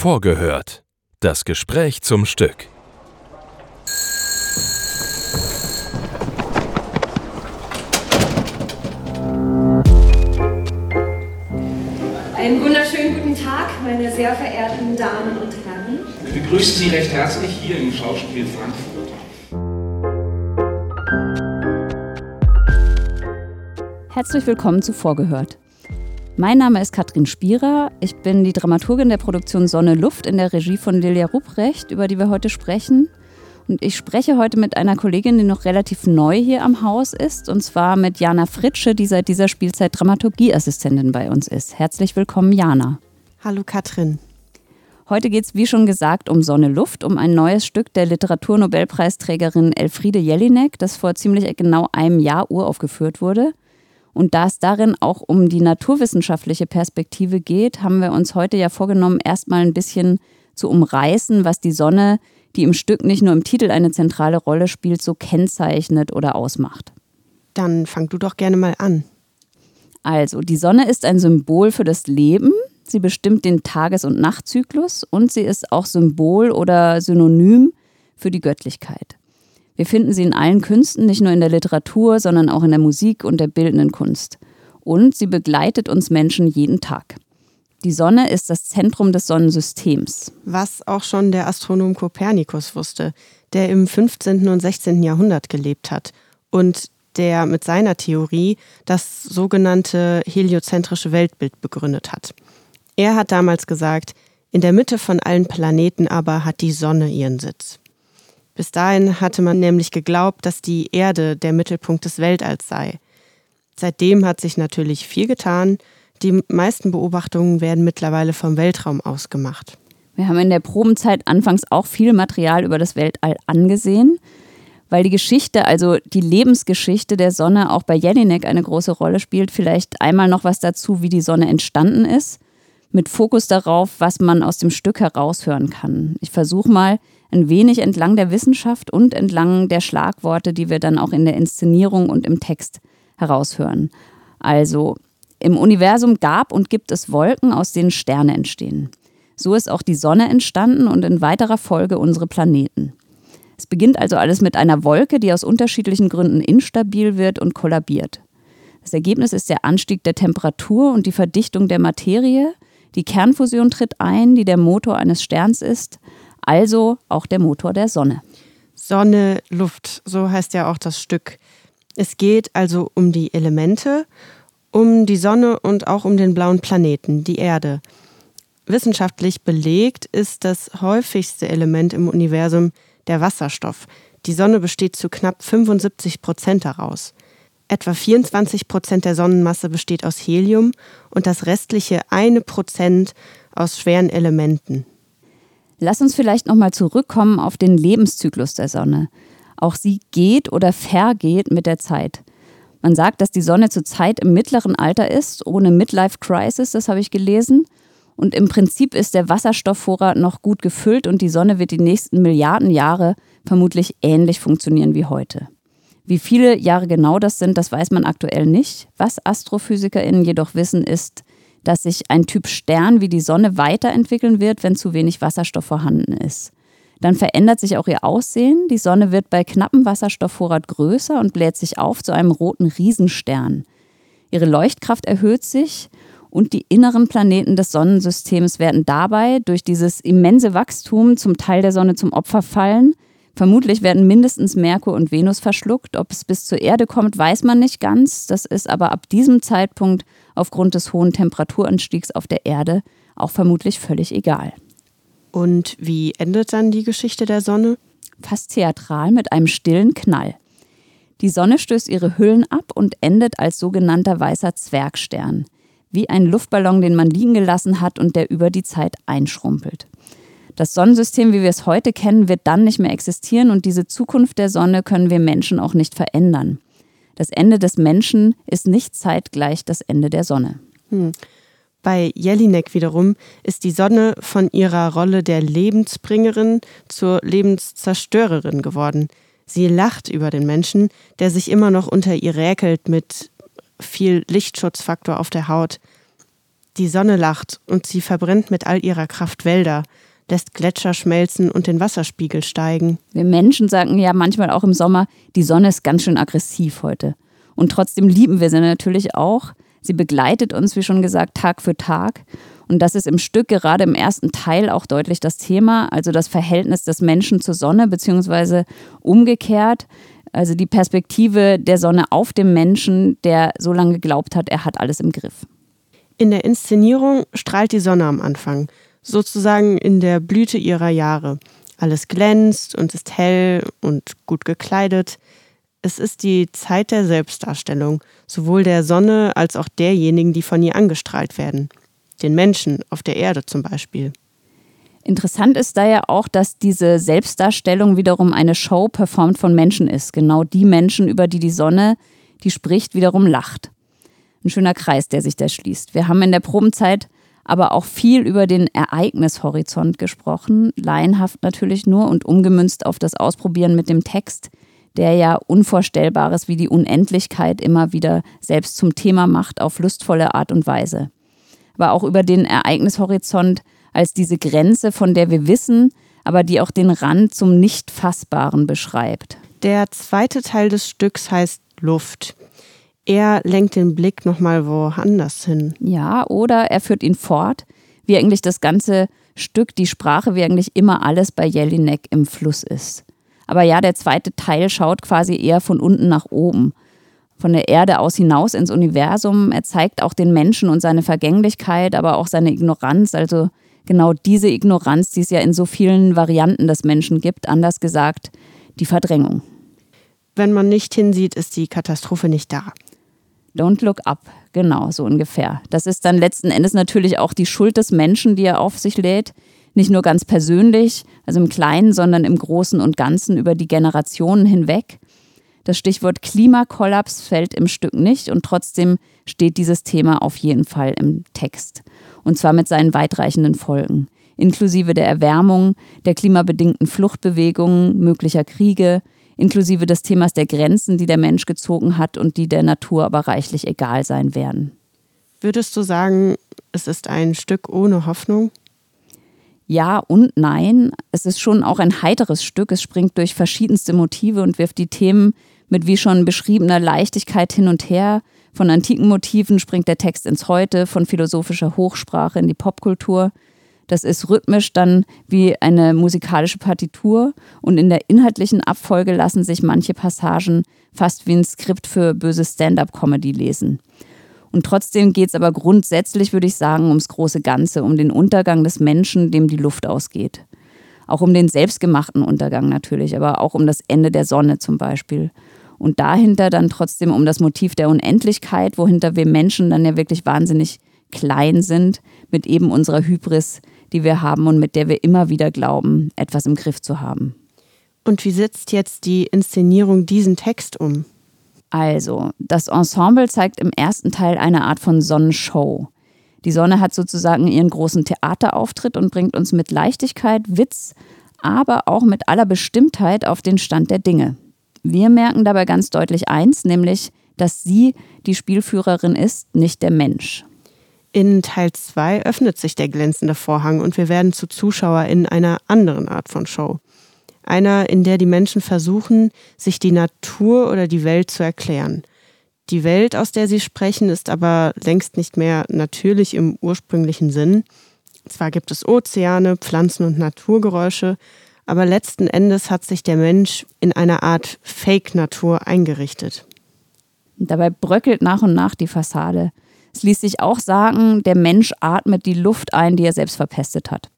Vorgehört. Das Gespräch zum Stück. Einen wunderschönen guten Tag, meine sehr verehrten Damen und Herren. Wir begrüßen Sie recht herzlich hier im Schauspiel Frankfurt. Herzlich willkommen zu Vorgehört. Mein Name ist Katrin Spierer. Ich bin die Dramaturgin der Produktion Sonne Luft in der Regie von Lilia Rupprecht, über die wir heute sprechen. Und ich spreche heute mit einer Kollegin, die noch relativ neu hier am Haus ist, und zwar mit Jana Fritsche, die seit dieser Spielzeit Dramaturgieassistentin bei uns ist. Herzlich willkommen, Jana. Hallo, Katrin. Heute geht es, wie schon gesagt, um Sonne Luft, um ein neues Stück der Literaturnobelpreisträgerin Elfriede Jelinek, das vor ziemlich genau einem Jahr uraufgeführt wurde. Und da es darin auch um die naturwissenschaftliche Perspektive geht, haben wir uns heute ja vorgenommen, erstmal ein bisschen zu umreißen, was die Sonne, die im Stück nicht nur im Titel eine zentrale Rolle spielt, so kennzeichnet oder ausmacht. Dann fang du doch gerne mal an. Also, die Sonne ist ein Symbol für das Leben. Sie bestimmt den Tages- und Nachtzyklus und sie ist auch Symbol oder Synonym für die Göttlichkeit. Wir finden sie in allen Künsten, nicht nur in der Literatur, sondern auch in der Musik und der bildenden Kunst. Und sie begleitet uns Menschen jeden Tag. Die Sonne ist das Zentrum des Sonnensystems. Was auch schon der Astronom Kopernikus wusste, der im 15. und 16. Jahrhundert gelebt hat und der mit seiner Theorie das sogenannte heliozentrische Weltbild begründet hat. Er hat damals gesagt, in der Mitte von allen Planeten aber hat die Sonne ihren Sitz. Bis dahin hatte man nämlich geglaubt, dass die Erde der Mittelpunkt des Weltalls sei. Seitdem hat sich natürlich viel getan. Die meisten Beobachtungen werden mittlerweile vom Weltraum aus gemacht. Wir haben in der Probenzeit anfangs auch viel Material über das Weltall angesehen, weil die Geschichte, also die Lebensgeschichte der Sonne auch bei Jelinek eine große Rolle spielt. Vielleicht einmal noch was dazu, wie die Sonne entstanden ist, mit Fokus darauf, was man aus dem Stück heraushören kann. Ich versuche mal, ein wenig entlang der Wissenschaft und entlang der Schlagworte, die wir dann auch in der Inszenierung und im Text heraushören. Also im Universum gab und gibt es Wolken, aus denen Sterne entstehen. So ist auch die Sonne entstanden und in weiterer Folge unsere Planeten. Es beginnt also alles mit einer Wolke, die aus unterschiedlichen Gründen instabil wird und kollabiert. Das Ergebnis ist der Anstieg der Temperatur und die Verdichtung der Materie. Die Kernfusion tritt ein, die der Motor eines Sterns ist also auch der Motor der Sonne. Sonne, Luft, so heißt ja auch das Stück. Es geht also um die Elemente, um die Sonne und auch um den blauen Planeten, die Erde. Wissenschaftlich belegt ist das häufigste Element im Universum der Wasserstoff. Die Sonne besteht zu knapp 75 Prozent daraus. Etwa 24 Prozent der Sonnenmasse besteht aus Helium und das restliche eine Prozent aus schweren Elementen. Lass uns vielleicht nochmal zurückkommen auf den Lebenszyklus der Sonne. Auch sie geht oder vergeht mit der Zeit. Man sagt, dass die Sonne zurzeit im mittleren Alter ist, ohne Midlife Crisis, das habe ich gelesen. Und im Prinzip ist der Wasserstoffvorrat noch gut gefüllt und die Sonne wird die nächsten Milliarden Jahre vermutlich ähnlich funktionieren wie heute. Wie viele Jahre genau das sind, das weiß man aktuell nicht. Was AstrophysikerInnen jedoch wissen, ist, dass sich ein Typ Stern wie die Sonne weiterentwickeln wird, wenn zu wenig Wasserstoff vorhanden ist. Dann verändert sich auch ihr Aussehen. Die Sonne wird bei knappem Wasserstoffvorrat größer und bläht sich auf zu einem roten Riesenstern. Ihre Leuchtkraft erhöht sich und die inneren Planeten des Sonnensystems werden dabei durch dieses immense Wachstum zum Teil der Sonne zum Opfer fallen. Vermutlich werden mindestens Merkur und Venus verschluckt. Ob es bis zur Erde kommt, weiß man nicht ganz. Das ist aber ab diesem Zeitpunkt aufgrund des hohen Temperaturanstiegs auf der Erde auch vermutlich völlig egal. Und wie endet dann die Geschichte der Sonne? Fast theatral mit einem stillen Knall. Die Sonne stößt ihre Hüllen ab und endet als sogenannter weißer Zwergstern, wie ein Luftballon, den man liegen gelassen hat und der über die Zeit einschrumpelt. Das Sonnensystem, wie wir es heute kennen, wird dann nicht mehr existieren und diese Zukunft der Sonne können wir Menschen auch nicht verändern. Das Ende des Menschen ist nicht zeitgleich das Ende der Sonne. Hm. Bei Jelinek wiederum ist die Sonne von ihrer Rolle der Lebensbringerin zur Lebenszerstörerin geworden. Sie lacht über den Menschen, der sich immer noch unter ihr räkelt mit viel Lichtschutzfaktor auf der Haut. Die Sonne lacht und sie verbrennt mit all ihrer Kraft Wälder, lässt Gletscher schmelzen und den Wasserspiegel steigen. Wir Menschen sagen ja manchmal auch im Sommer, die Sonne ist ganz schön aggressiv heute. Und trotzdem lieben wir sie natürlich auch. Sie begleitet uns, wie schon gesagt, Tag für Tag. Und das ist im Stück gerade im ersten Teil auch deutlich das Thema, also das Verhältnis des Menschen zur Sonne, beziehungsweise umgekehrt, also die Perspektive der Sonne auf dem Menschen, der so lange geglaubt hat, er hat alles im Griff. In der Inszenierung strahlt die Sonne am Anfang, sozusagen in der Blüte ihrer Jahre. Alles glänzt und ist hell und gut gekleidet. Es ist die Zeit der Selbstdarstellung, sowohl der Sonne als auch derjenigen, die von ihr angestrahlt werden. Den Menschen auf der Erde zum Beispiel. Interessant ist da ja auch, dass diese Selbstdarstellung wiederum eine Show performt von Menschen ist. Genau die Menschen, über die die Sonne, die spricht, wiederum lacht. Ein schöner Kreis, der sich da schließt. Wir haben in der Probenzeit aber auch viel über den Ereignishorizont gesprochen, laienhaft natürlich nur und umgemünzt auf das Ausprobieren mit dem Text, der ja Unvorstellbares wie die Unendlichkeit immer wieder selbst zum Thema macht auf lustvolle Art und Weise. Aber auch über den Ereignishorizont als diese Grenze, von der wir wissen, aber die auch den Rand zum Nicht-Fassbaren beschreibt. Der zweite Teil des Stücks heißt Luft er lenkt den Blick nochmal woanders hin. Ja, oder er führt ihn fort, wie eigentlich das ganze Stück, die Sprache, wie eigentlich immer alles bei Jelinek im Fluss ist. Aber ja, der zweite Teil schaut quasi eher von unten nach oben. Von der Erde aus hinaus ins Universum. Er zeigt auch den Menschen und seine Vergänglichkeit, aber auch seine Ignoranz. Also genau diese Ignoranz, die es ja in so vielen Varianten des Menschen gibt. Anders gesagt, die Verdrängung. Wenn man nicht hinsieht, ist die Katastrophe nicht da. Don't look up, genau, so ungefähr. Das ist dann letzten Endes natürlich auch die Schuld des Menschen, die er auf sich lädt. Nicht nur ganz persönlich, also im Kleinen, sondern im Großen und Ganzen über die Generationen hinweg. Das Stichwort Klimakollaps fällt im Stück nicht und trotzdem steht dieses Thema auf jeden Fall im Text. Und zwar mit seinen weitreichenden Folgen, inklusive der Erwärmung, der klimabedingten Fluchtbewegungen, möglicher Kriege, inklusive des Themas der Grenzen, die der Mensch gezogen hat und die der Natur aber reichlich egal sein werden. Würdest du sagen, es ist ein Stück ohne Hoffnung? Ja und nein. Es ist schon auch ein heiteres Stück. Es springt durch verschiedenste Motive und wirft die Themen mit wie schon beschriebener Leichtigkeit hin und her. Von antiken Motiven springt der Text ins Heute, von philosophischer Hochsprache in die Popkultur. Das ist rhythmisch dann wie eine musikalische Partitur und in der inhaltlichen Abfolge lassen sich manche Passagen fast wie ein Skript für böse Stand-up-Comedy lesen. Und trotzdem geht es aber grundsätzlich, würde ich sagen, ums große Ganze, um den Untergang des Menschen, dem die Luft ausgeht. Auch um den selbstgemachten Untergang natürlich, aber auch um das Ende der Sonne zum Beispiel. Und dahinter dann trotzdem um das Motiv der Unendlichkeit, wohinter wir Menschen dann ja wirklich wahnsinnig klein sind, mit eben unserer Hybris, die wir haben und mit der wir immer wieder glauben, etwas im Griff zu haben. Und wie setzt jetzt die Inszenierung diesen Text um? Also, das Ensemble zeigt im ersten Teil eine Art von Sonnenshow. Die Sonne hat sozusagen ihren großen Theaterauftritt und bringt uns mit Leichtigkeit, Witz, aber auch mit aller Bestimmtheit auf den Stand der Dinge. Wir merken dabei ganz deutlich eins, nämlich, dass sie die Spielführerin ist, nicht der Mensch. In Teil 2 öffnet sich der glänzende Vorhang und wir werden zu Zuschauer in einer anderen Art von Show. Einer, in der die Menschen versuchen, sich die Natur oder die Welt zu erklären. Die Welt, aus der sie sprechen, ist aber längst nicht mehr natürlich im ursprünglichen Sinn. Zwar gibt es Ozeane, Pflanzen und Naturgeräusche, aber letzten Endes hat sich der Mensch in einer Art Fake-Natur eingerichtet. Dabei bröckelt nach und nach die Fassade. Es ließ sich auch sagen, der Mensch atmet die Luft ein, die er selbst verpestet hat.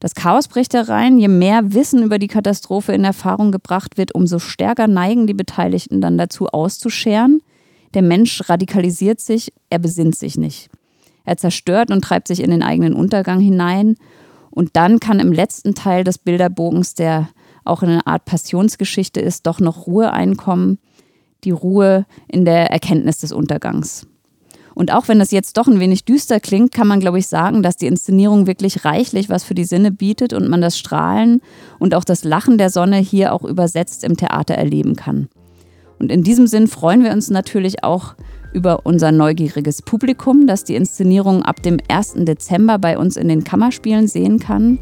Das Chaos bricht herein. Je mehr Wissen über die Katastrophe in Erfahrung gebracht wird, umso stärker neigen die Beteiligten dann dazu auszuscheren. Der Mensch radikalisiert sich, er besinnt sich nicht. Er zerstört und treibt sich in den eigenen Untergang hinein. Und dann kann im letzten Teil des Bilderbogens, der auch eine Art Passionsgeschichte ist, doch noch Ruhe einkommen. Die Ruhe in der Erkenntnis des Untergangs. Und auch wenn das jetzt doch ein wenig düster klingt, kann man, glaube ich, sagen, dass die Inszenierung wirklich reichlich was für die Sinne bietet und man das Strahlen und auch das Lachen der Sonne hier auch übersetzt im Theater erleben kann. Und in diesem Sinn freuen wir uns natürlich auch über unser neugieriges Publikum, das die Inszenierung ab dem 1. Dezember bei uns in den Kammerspielen sehen kann.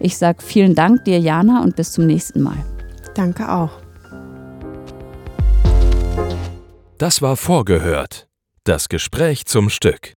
Ich sage vielen Dank dir, Jana, und bis zum nächsten Mal. Danke auch. Das war vorgehört. Das Gespräch zum Stück.